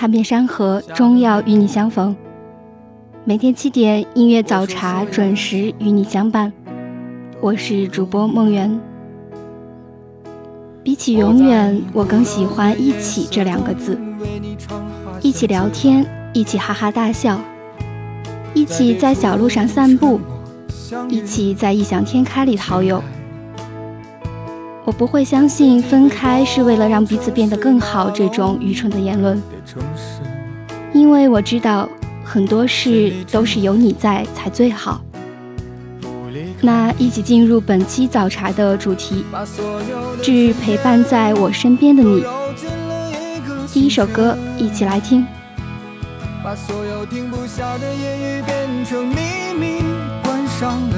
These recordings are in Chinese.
踏遍山河，终要与你相逢。每天七点，音乐早茶准时与你相伴。我是主播梦圆。比起永远，我更喜欢“一起”这两个字。一起聊天，一起哈哈大笑，一起在小路上散步，一起在异想天开里遨游。我不会相信分开是为了让彼此变得更好这种愚蠢的言论，因为我知道很多事都是有你在才最好。那一起进入本期早茶的主题，致陪伴在我身边的你。第一首歌，一起来听。把所有停不下的言语变成秘密，关上了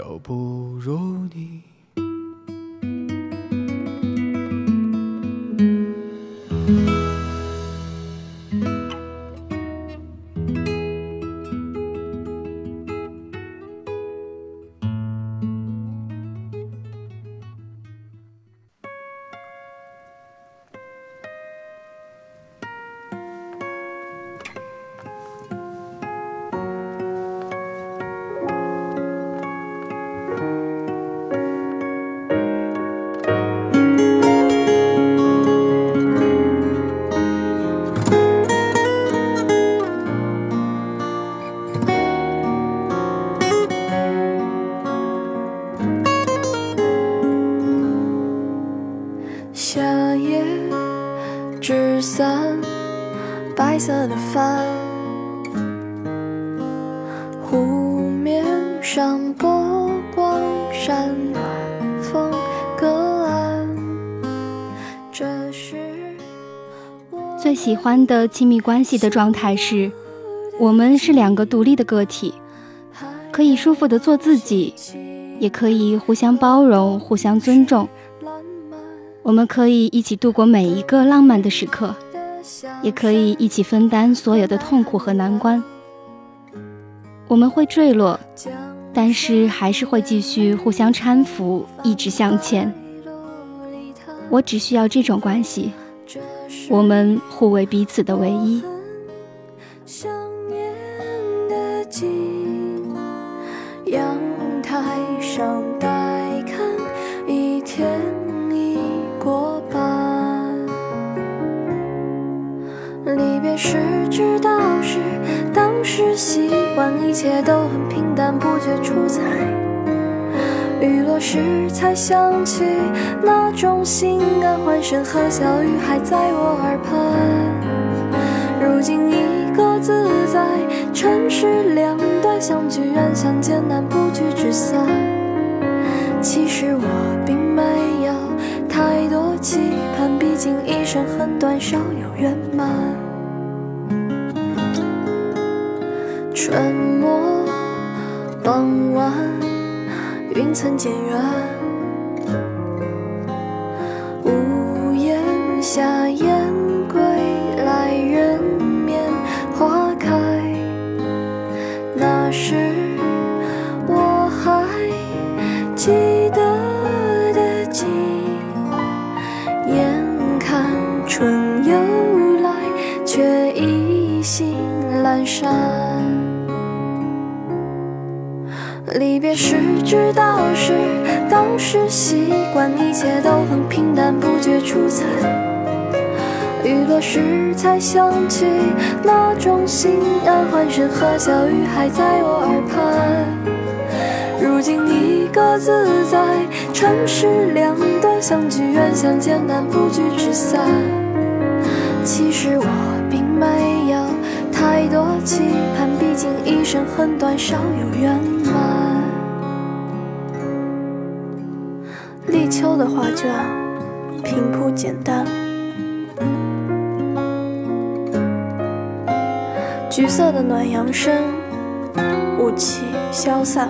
都不如你。喜欢的亲密关系的状态是，我们是两个独立的个体，可以舒服的做自己，也可以互相包容、互相尊重。我们可以一起度过每一个浪漫的时刻。也可以一起分担所有的痛苦和难关。我们会坠落，但是还是会继续互相搀扶，一直向前。我只需要这种关系，我们互为彼此的唯一。想念的景，阳台上待看，一天已过半。离别时知道是当时习惯，一切都很平淡，不觉出彩。雨落时才想起那种心安，欢声和笑语还在我耳畔。如今一个自在，城市两端相聚远相见难，不聚只散。其实我并没有太多期盼，毕竟一生很短，少有圆满。春末傍晚，云层渐远，屋檐下燕归来，人面花开。那时我还记得的景，眼看春又来，却意兴阑珊。别时知道是当时习惯，一切都很平淡，不觉出彩。雨落时才想起那种心安，欢声和笑语还在我耳畔。如今你各自在，城市两端相聚远相见难，不聚只散。其实我并没有太多期盼，毕竟一生很短，少有圆满。画卷平铺简单，橘色的暖阳升，雾气消散。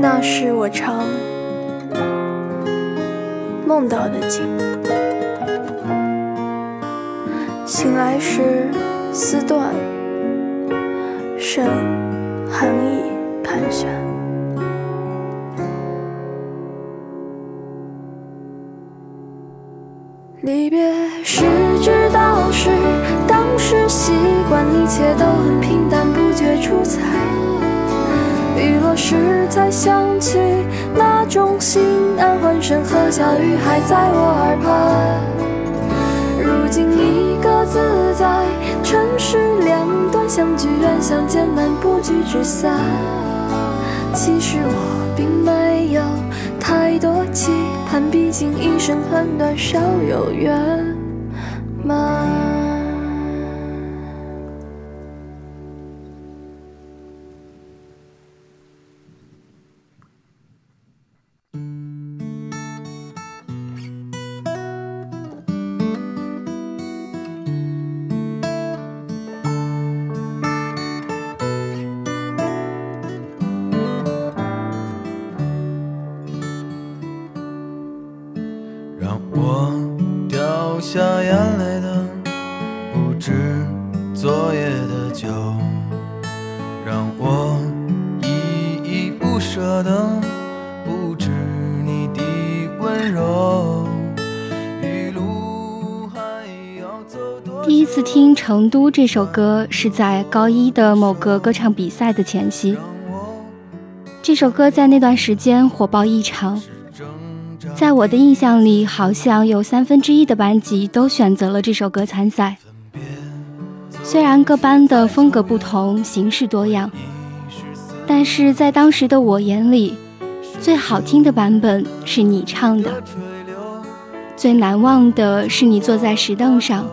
那是我常梦到的景，醒来时丝断，剩寒意盘旋。一切都很平淡，不觉出彩。雨落时才想起那种心安，欢声和笑语还在我耳畔。如今一个自在，尘世两端，相聚远，相见难，不聚只散。其实我并没有太多期盼，毕竟一生很短，少有圆满。掉下眼泪的不止昨夜的酒，让我依依不舍的不止你的温柔。一路还要走多第一次听《成都》这首歌是在高一的某个歌唱比赛的前夕。这首歌在那段时间火爆异常，在我的印象里，好像有三分之一的班级都选择了这首歌参赛。虽然各班的风格不同，形式多样，但是在当时的我眼里，最好听的版本是你唱的，最难忘的是你坐在石凳上，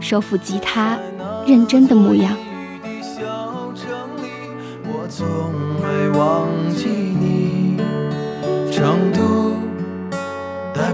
手抚吉他，认真的模样。我从未忘记你。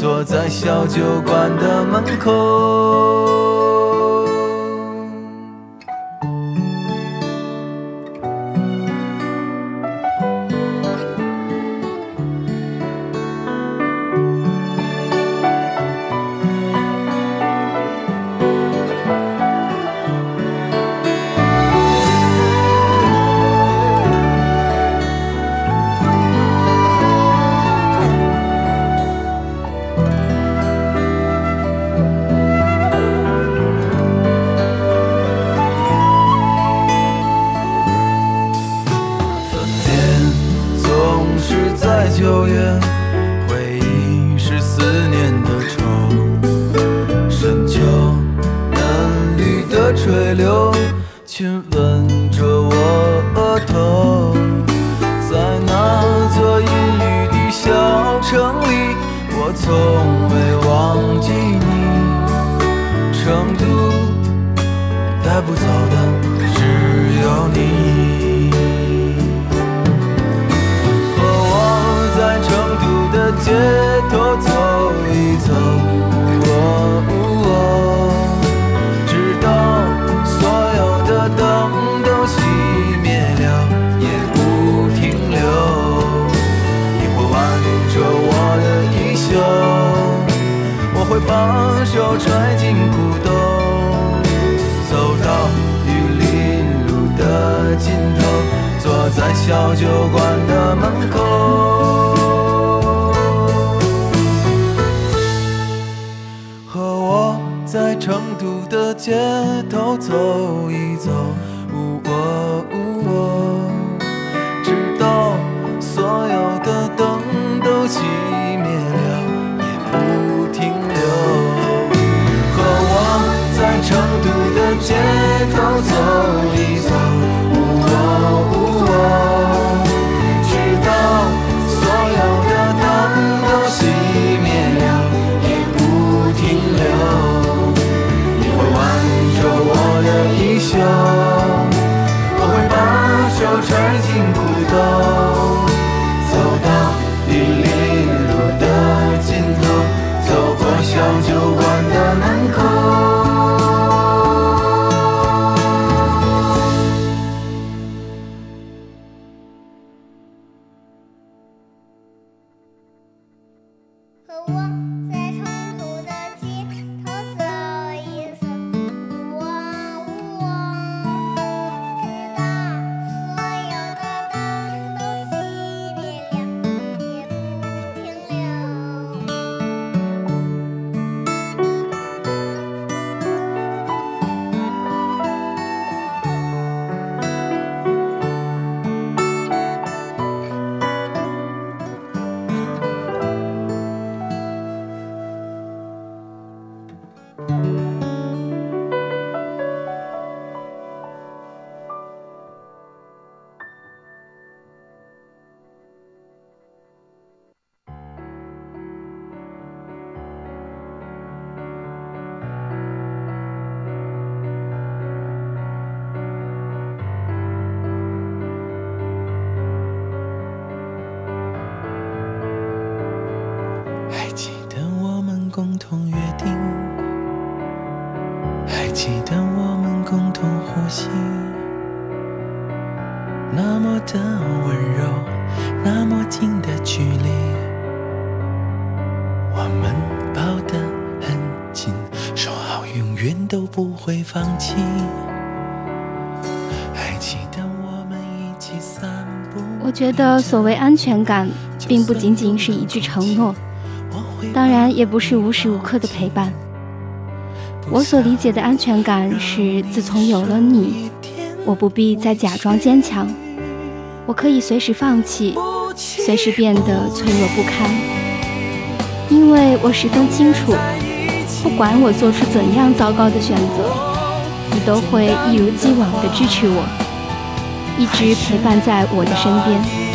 坐在小酒馆的门口。我觉得所谓安全感，并不仅仅是一句承诺，当然也不是无时无刻的陪伴。我所理解的安全感是，自从有了你，我不必再假装坚强，我可以随时放弃，随时变得脆弱不堪，因为我十分清楚，不管我做出怎样糟糕的选择，你都会一如既往地支持我，一直陪伴在我的身边。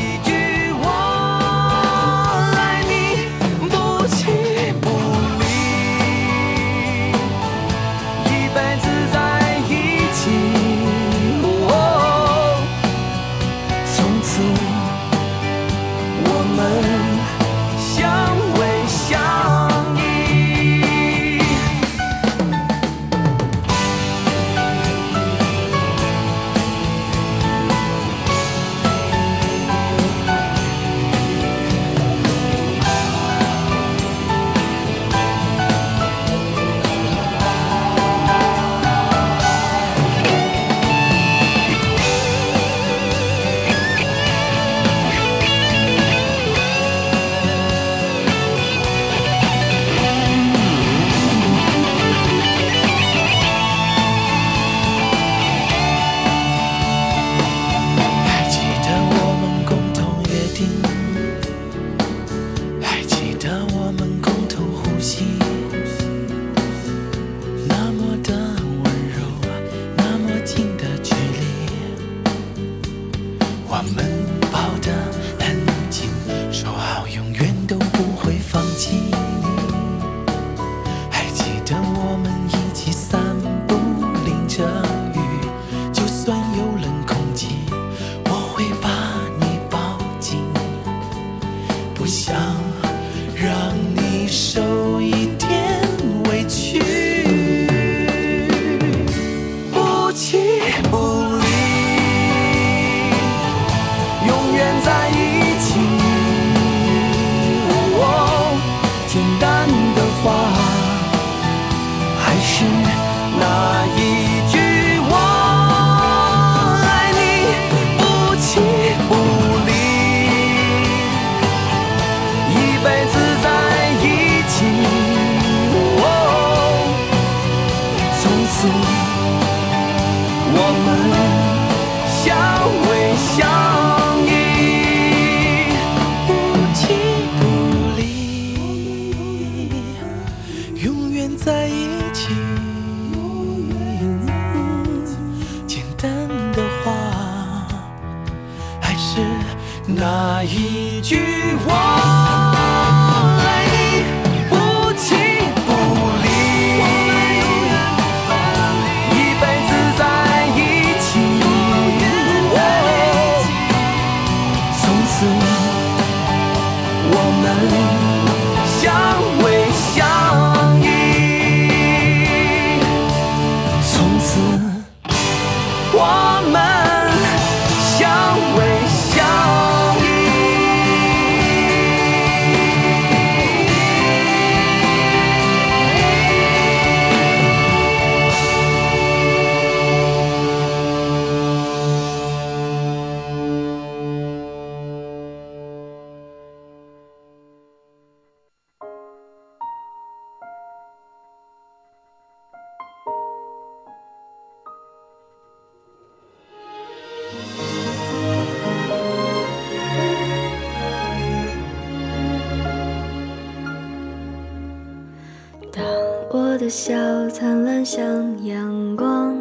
笑灿烂像阳光，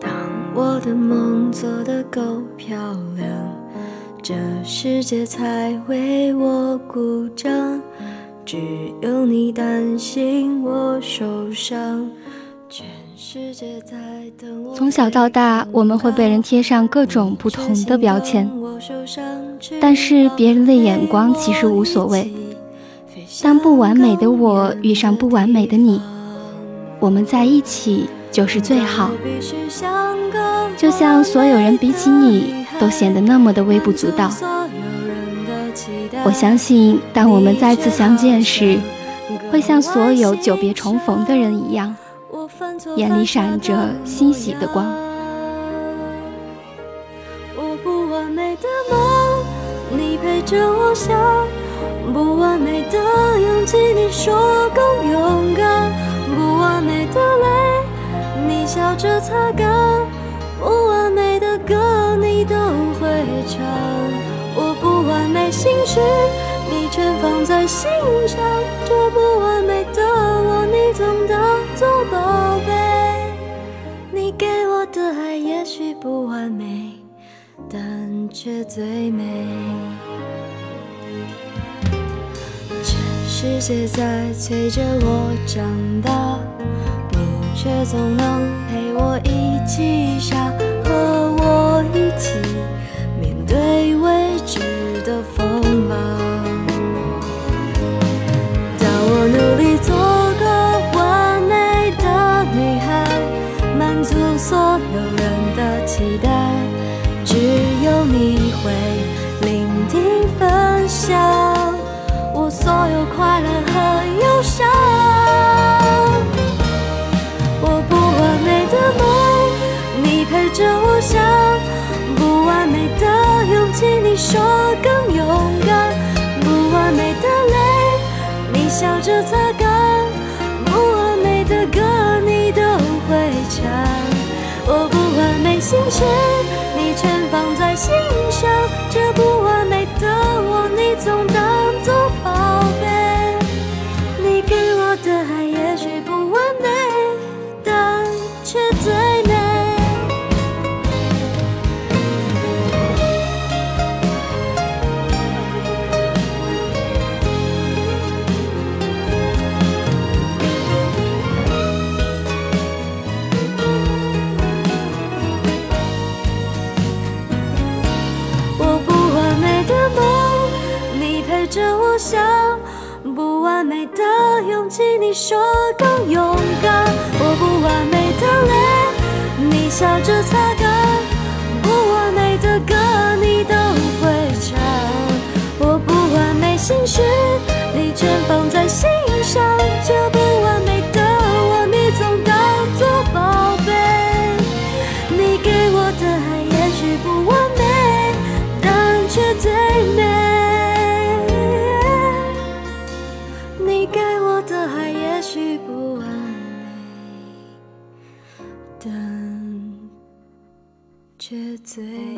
当我的梦做得够漂亮，这世界才为我鼓掌。只有你担心我受伤，全世界在等我。从小到大，我们会被人贴上各种不同的标签，但是别人的眼光其实无所谓。当不完美的我遇上不完美的你。我们在一起，就是最好。就像所有人比起你都显得那么的微不足道。我相信，当我们再次相见时，会像所有久别重逢的人一样，眼里闪着欣喜的光。我不完美的梦，你陪着我想；不完美的勇气，你说更勇敢；美的泪，你笑着擦干；不完美的歌，你都会唱。我不完美心事，你全放在心上。这不完美的我，你总当作宝贝。你给我的爱也许不完美，但却最美。世界在催着我长大，你却总能陪我一起傻，说更勇敢；不完美的泪，你笑着擦干；不完美的歌，你都会唱。我不完美心事，你全放在心上。不完美，但却最美。你给我的爱也许不完美，但却最。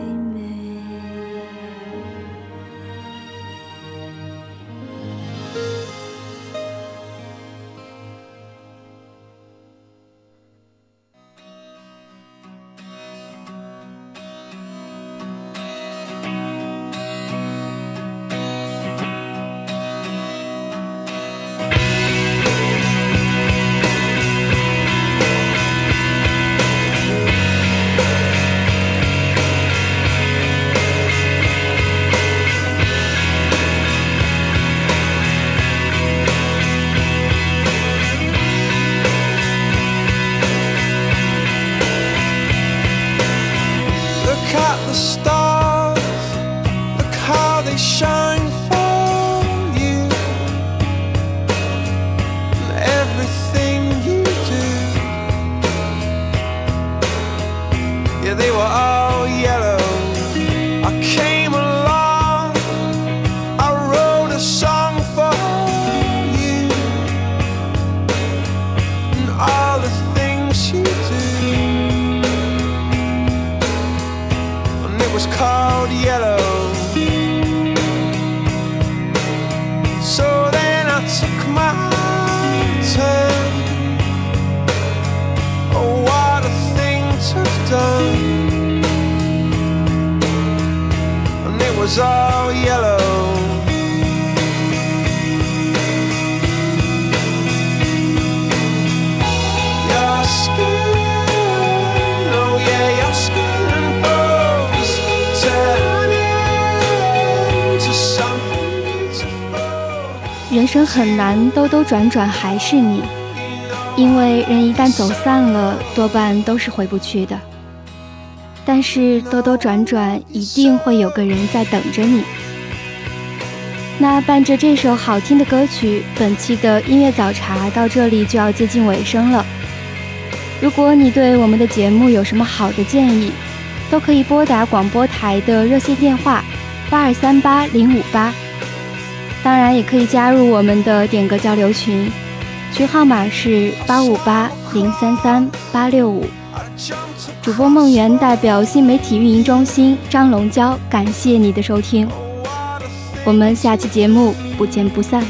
人生很难，兜兜转转还是你。因为人一旦走散了，多半都是回不去的。但是兜兜转转，一定会有个人在等着你。那伴着这首好听的歌曲，本期的音乐早茶到这里就要接近尾声了。如果你对我们的节目有什么好的建议，都可以拨打广播台的热线电话八二三八零五八。当然，也可以加入我们的点歌交流群，群号码是八五八零三三八六五。主播梦圆代表新媒体运营中心张龙娇，感谢你的收听，我们下期节目不见不散。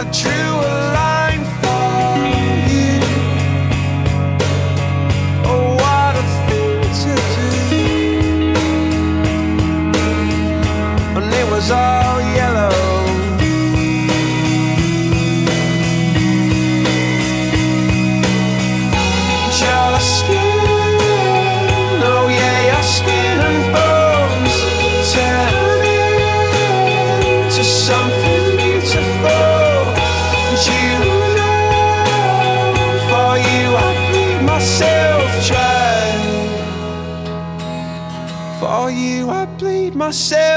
myself você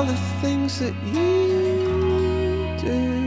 all the things that you do.